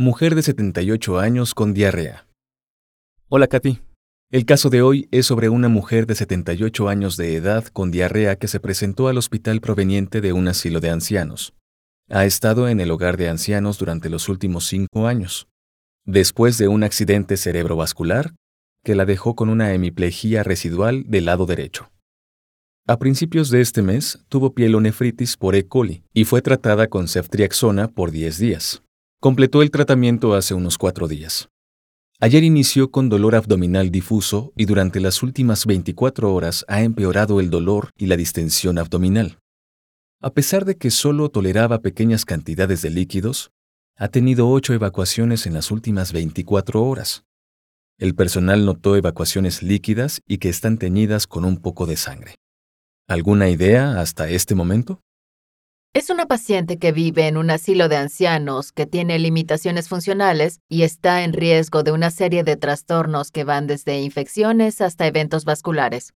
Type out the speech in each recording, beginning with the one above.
Mujer de 78 años con diarrea. Hola Katy. El caso de hoy es sobre una mujer de 78 años de edad con diarrea que se presentó al hospital proveniente de un asilo de ancianos. Ha estado en el hogar de ancianos durante los últimos cinco años, después de un accidente cerebrovascular que la dejó con una hemiplegia residual del lado derecho. A principios de este mes tuvo pielonefritis por E. coli y fue tratada con ceftriaxona por 10 días. Completó el tratamiento hace unos cuatro días. Ayer inició con dolor abdominal difuso y durante las últimas 24 horas ha empeorado el dolor y la distensión abdominal. A pesar de que solo toleraba pequeñas cantidades de líquidos, ha tenido ocho evacuaciones en las últimas 24 horas. El personal notó evacuaciones líquidas y que están teñidas con un poco de sangre. ¿Alguna idea hasta este momento? Es una paciente que vive en un asilo de ancianos que tiene limitaciones funcionales y está en riesgo de una serie de trastornos que van desde infecciones hasta eventos vasculares.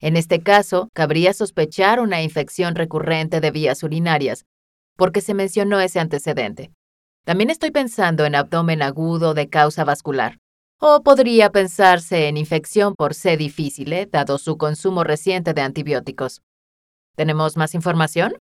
En este caso, cabría sospechar una infección recurrente de vías urinarias, porque se mencionó ese antecedente. También estoy pensando en abdomen agudo de causa vascular. O podría pensarse en infección por C difícil, dado su consumo reciente de antibióticos. ¿Tenemos más información?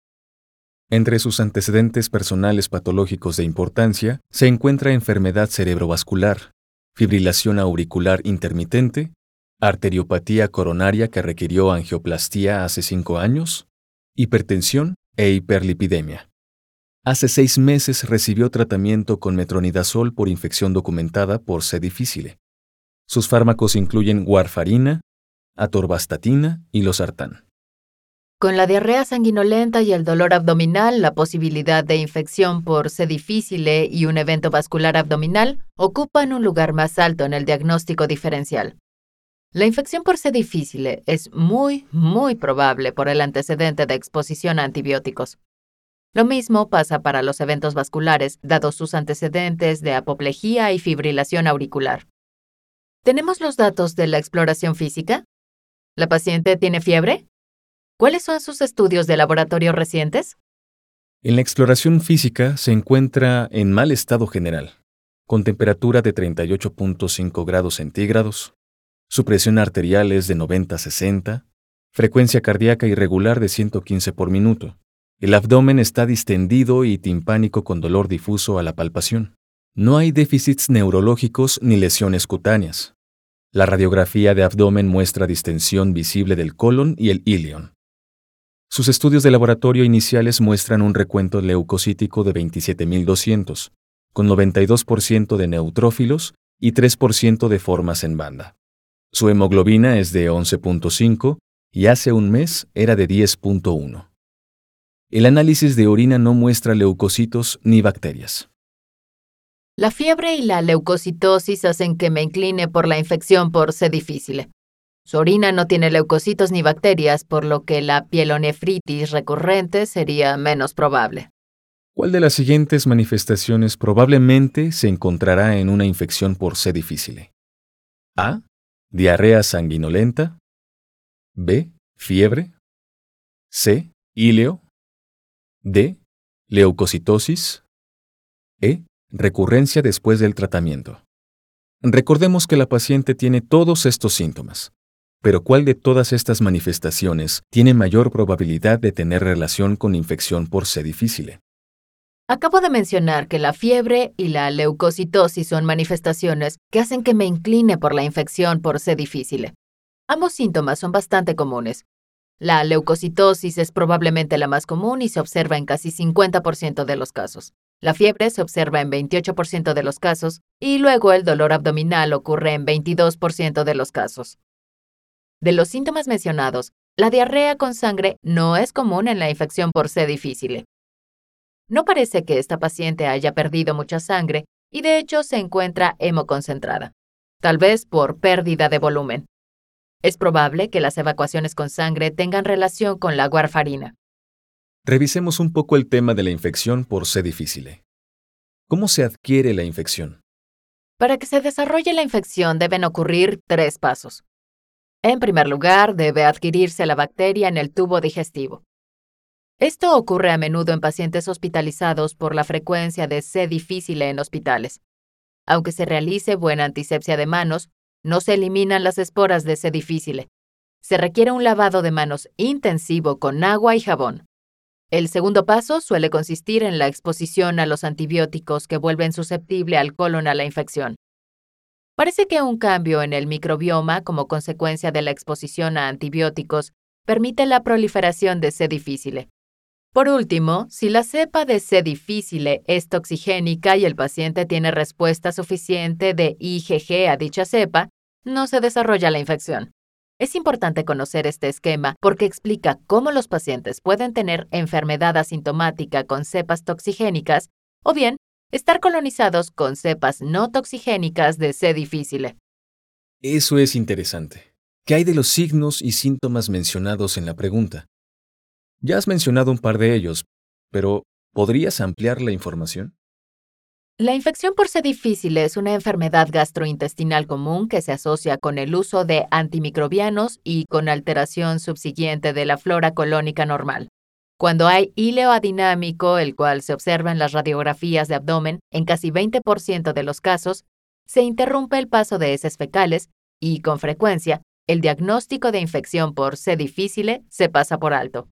Entre sus antecedentes personales patológicos de importancia se encuentra enfermedad cerebrovascular, fibrilación auricular intermitente, arteriopatía coronaria que requirió angioplastía hace cinco años, hipertensión e hiperlipidemia. Hace seis meses recibió tratamiento con metronidazol por infección documentada por C. difficile. Sus fármacos incluyen warfarina, atorvastatina y losartán. Con la diarrea sanguinolenta y el dolor abdominal, la posibilidad de infección por C. difficile y un evento vascular abdominal ocupan un lugar más alto en el diagnóstico diferencial. La infección por C. difficile es muy, muy probable por el antecedente de exposición a antibióticos. Lo mismo pasa para los eventos vasculares, dados sus antecedentes de apoplejía y fibrilación auricular. ¿Tenemos los datos de la exploración física? ¿La paciente tiene fiebre? ¿Cuáles son sus estudios de laboratorio recientes? En la exploración física se encuentra en mal estado general, con temperatura de 38.5 grados centígrados, su presión arterial es de 90-60, frecuencia cardíaca irregular de 115 por minuto. El abdomen está distendido y timpánico con dolor difuso a la palpación. No hay déficits neurológicos ni lesiones cutáneas. La radiografía de abdomen muestra distensión visible del colon y el ilion. Sus estudios de laboratorio iniciales muestran un recuento leucocítico de 27.200, con 92% de neutrófilos y 3% de formas en banda. Su hemoglobina es de 11.5 y hace un mes era de 10.1. El análisis de orina no muestra leucocitos ni bacterias. La fiebre y la leucocitosis hacen que me incline por la infección por C. difficile. Su orina no tiene leucocitos ni bacterias, por lo que la pielonefritis recurrente sería menos probable. ¿Cuál de las siguientes manifestaciones probablemente se encontrará en una infección por C. difficile? A. Diarrea sanguinolenta. B. Fiebre. C. Ileo. D. Leucocitosis. E. Recurrencia después del tratamiento. Recordemos que la paciente tiene todos estos síntomas. Pero ¿cuál de todas estas manifestaciones tiene mayor probabilidad de tener relación con infección por C. difficile? Acabo de mencionar que la fiebre y la leucocitosis son manifestaciones que hacen que me incline por la infección por C. difficile. Ambos síntomas son bastante comunes. La leucocitosis es probablemente la más común y se observa en casi 50% de los casos. La fiebre se observa en 28% de los casos y luego el dolor abdominal ocurre en 22% de los casos. De los síntomas mencionados, la diarrea con sangre no es común en la infección por C. difficile. No parece que esta paciente haya perdido mucha sangre y de hecho se encuentra hemoconcentrada, tal vez por pérdida de volumen. Es probable que las evacuaciones con sangre tengan relación con la warfarina. Revisemos un poco el tema de la infección por C. difficile. ¿Cómo se adquiere la infección? Para que se desarrolle la infección deben ocurrir tres pasos. En primer lugar, debe adquirirse la bacteria en el tubo digestivo. Esto ocurre a menudo en pacientes hospitalizados por la frecuencia de C. difficile en hospitales. Aunque se realice buena antisepsia de manos, no se eliminan las esporas de C. difficile. Se requiere un lavado de manos intensivo con agua y jabón. El segundo paso suele consistir en la exposición a los antibióticos que vuelven susceptible al colon a la infección. Parece que un cambio en el microbioma como consecuencia de la exposición a antibióticos permite la proliferación de C. difficile. Por último, si la cepa de C. difficile es toxigénica y el paciente tiene respuesta suficiente de IgG a dicha cepa, no se desarrolla la infección. Es importante conocer este esquema porque explica cómo los pacientes pueden tener enfermedad asintomática con cepas toxigénicas o bien estar colonizados con cepas no toxigénicas de C. difficile. Eso es interesante. ¿Qué hay de los signos y síntomas mencionados en la pregunta? Ya has mencionado un par de ellos, pero ¿podrías ampliar la información? La infección por C. difficile es una enfermedad gastrointestinal común que se asocia con el uso de antimicrobianos y con alteración subsiguiente de la flora colónica normal. Cuando hay híleo adinámico, el cual se observa en las radiografías de abdomen en casi 20% de los casos, se interrumpe el paso de heces fecales y, con frecuencia, el diagnóstico de infección por C. difficile se pasa por alto.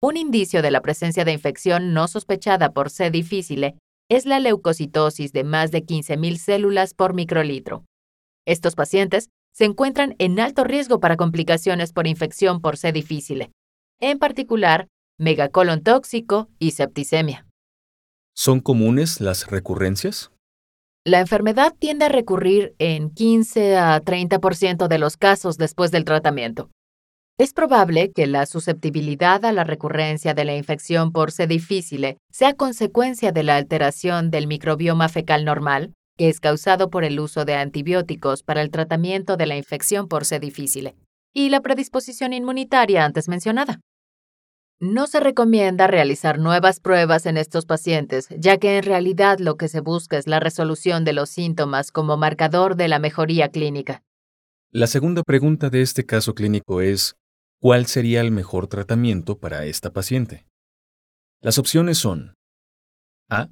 Un indicio de la presencia de infección no sospechada por C. difficile es la leucocitosis de más de 15.000 células por microlitro. Estos pacientes se encuentran en alto riesgo para complicaciones por infección por C. difficile, en particular megacolon tóxico y septicemia. ¿Son comunes las recurrencias? La enfermedad tiende a recurrir en 15 a 30% de los casos después del tratamiento. Es probable que la susceptibilidad a la recurrencia de la infección por C. difficile sea consecuencia de la alteración del microbioma fecal normal, que es causado por el uso de antibióticos para el tratamiento de la infección por C. difficile, y la predisposición inmunitaria antes mencionada. No se recomienda realizar nuevas pruebas en estos pacientes, ya que en realidad lo que se busca es la resolución de los síntomas como marcador de la mejoría clínica. La segunda pregunta de este caso clínico es, ¿Cuál sería el mejor tratamiento para esta paciente? Las opciones son A.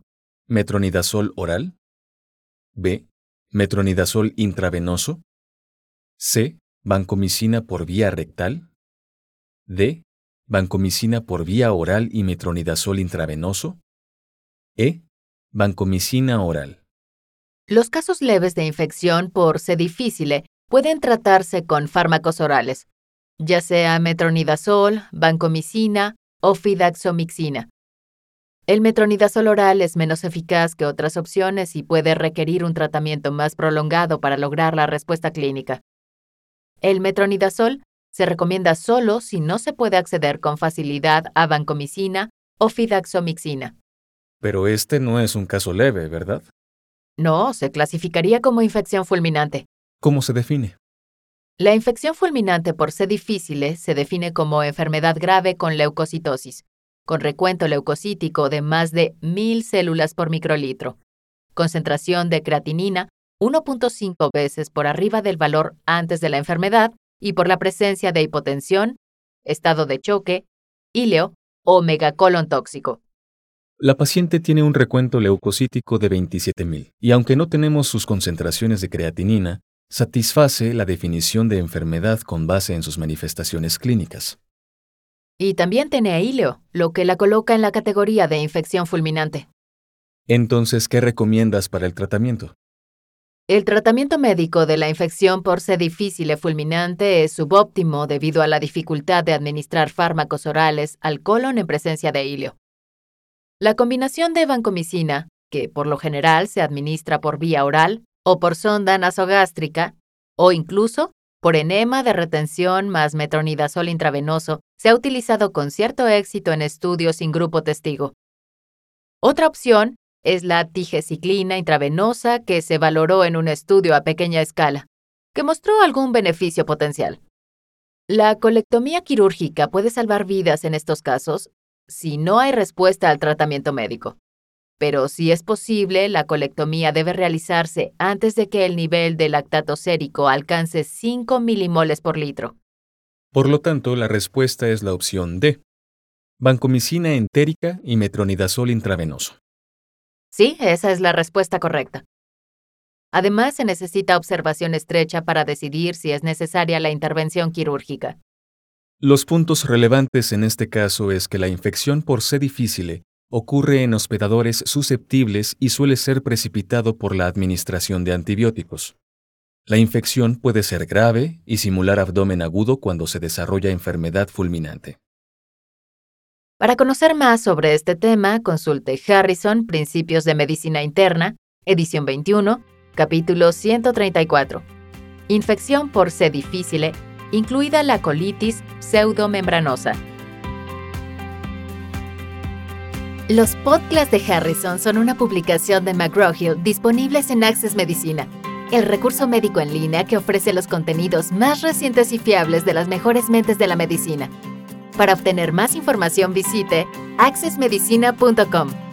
Metronidazol oral. B. Metronidazol intravenoso. C. Vancomicina por vía rectal. D. Vancomicina por vía oral y metronidazol intravenoso. E. Vancomicina oral. Los casos leves de infección por C. difficile pueden tratarse con fármacos orales, ya sea metronidazol, vancomicina o fidaxomicina. El metronidazol oral es menos eficaz que otras opciones y puede requerir un tratamiento más prolongado para lograr la respuesta clínica. El metronidazol se recomienda solo si no se puede acceder con facilidad a vancomicina o fidaxomicina. Pero este no es un caso leve, ¿verdad? No, se clasificaría como infección fulminante. ¿Cómo se define? La infección fulminante por C. difficile se define como enfermedad grave con leucocitosis, con recuento leucocítico de más de 1000 células por microlitro, concentración de creatinina 1.5 veces por arriba del valor antes de la enfermedad y por la presencia de hipotensión, estado de choque, híleo o megacolon tóxico. La paciente tiene un recuento leucocítico de 27.000 y aunque no tenemos sus concentraciones de creatinina, satisface la definición de enfermedad con base en sus manifestaciones clínicas. Y también tiene híleo, lo que la coloca en la categoría de infección fulminante. Entonces, ¿qué recomiendas para el tratamiento? El tratamiento médico de la infección por C. difficile fulminante es subóptimo debido a la dificultad de administrar fármacos orales al colon en presencia de híleo. La combinación de vancomicina, que por lo general se administra por vía oral, o por sonda nasogástrica, o incluso por enema de retención más metronidazol intravenoso, se ha utilizado con cierto éxito en estudios sin grupo testigo. Otra opción es la tigeciclina intravenosa que se valoró en un estudio a pequeña escala, que mostró algún beneficio potencial. La colectomía quirúrgica puede salvar vidas en estos casos si no hay respuesta al tratamiento médico. Pero si es posible, la colectomía debe realizarse antes de que el nivel de lactato sérico alcance 5 milimoles por litro. Por lo tanto, la respuesta es la opción D. Vancomicina entérica y metronidazol intravenoso. Sí, esa es la respuesta correcta. Además, se necesita observación estrecha para decidir si es necesaria la intervención quirúrgica. Los puntos relevantes en este caso es que la infección por C. difficile ocurre en hospedadores susceptibles y suele ser precipitado por la administración de antibióticos. La infección puede ser grave y simular abdomen agudo cuando se desarrolla enfermedad fulminante. Para conocer más sobre este tema, consulte Harrison, Principios de Medicina Interna, edición 21, capítulo 134. Infección por C. difficile, incluida la colitis pseudomembranosa. Los podcasts de Harrison son una publicación de McGraw-Hill disponibles en Access Medicina, el recurso médico en línea que ofrece los contenidos más recientes y fiables de las mejores mentes de la medicina. Para obtener más información visite accessmedicina.com.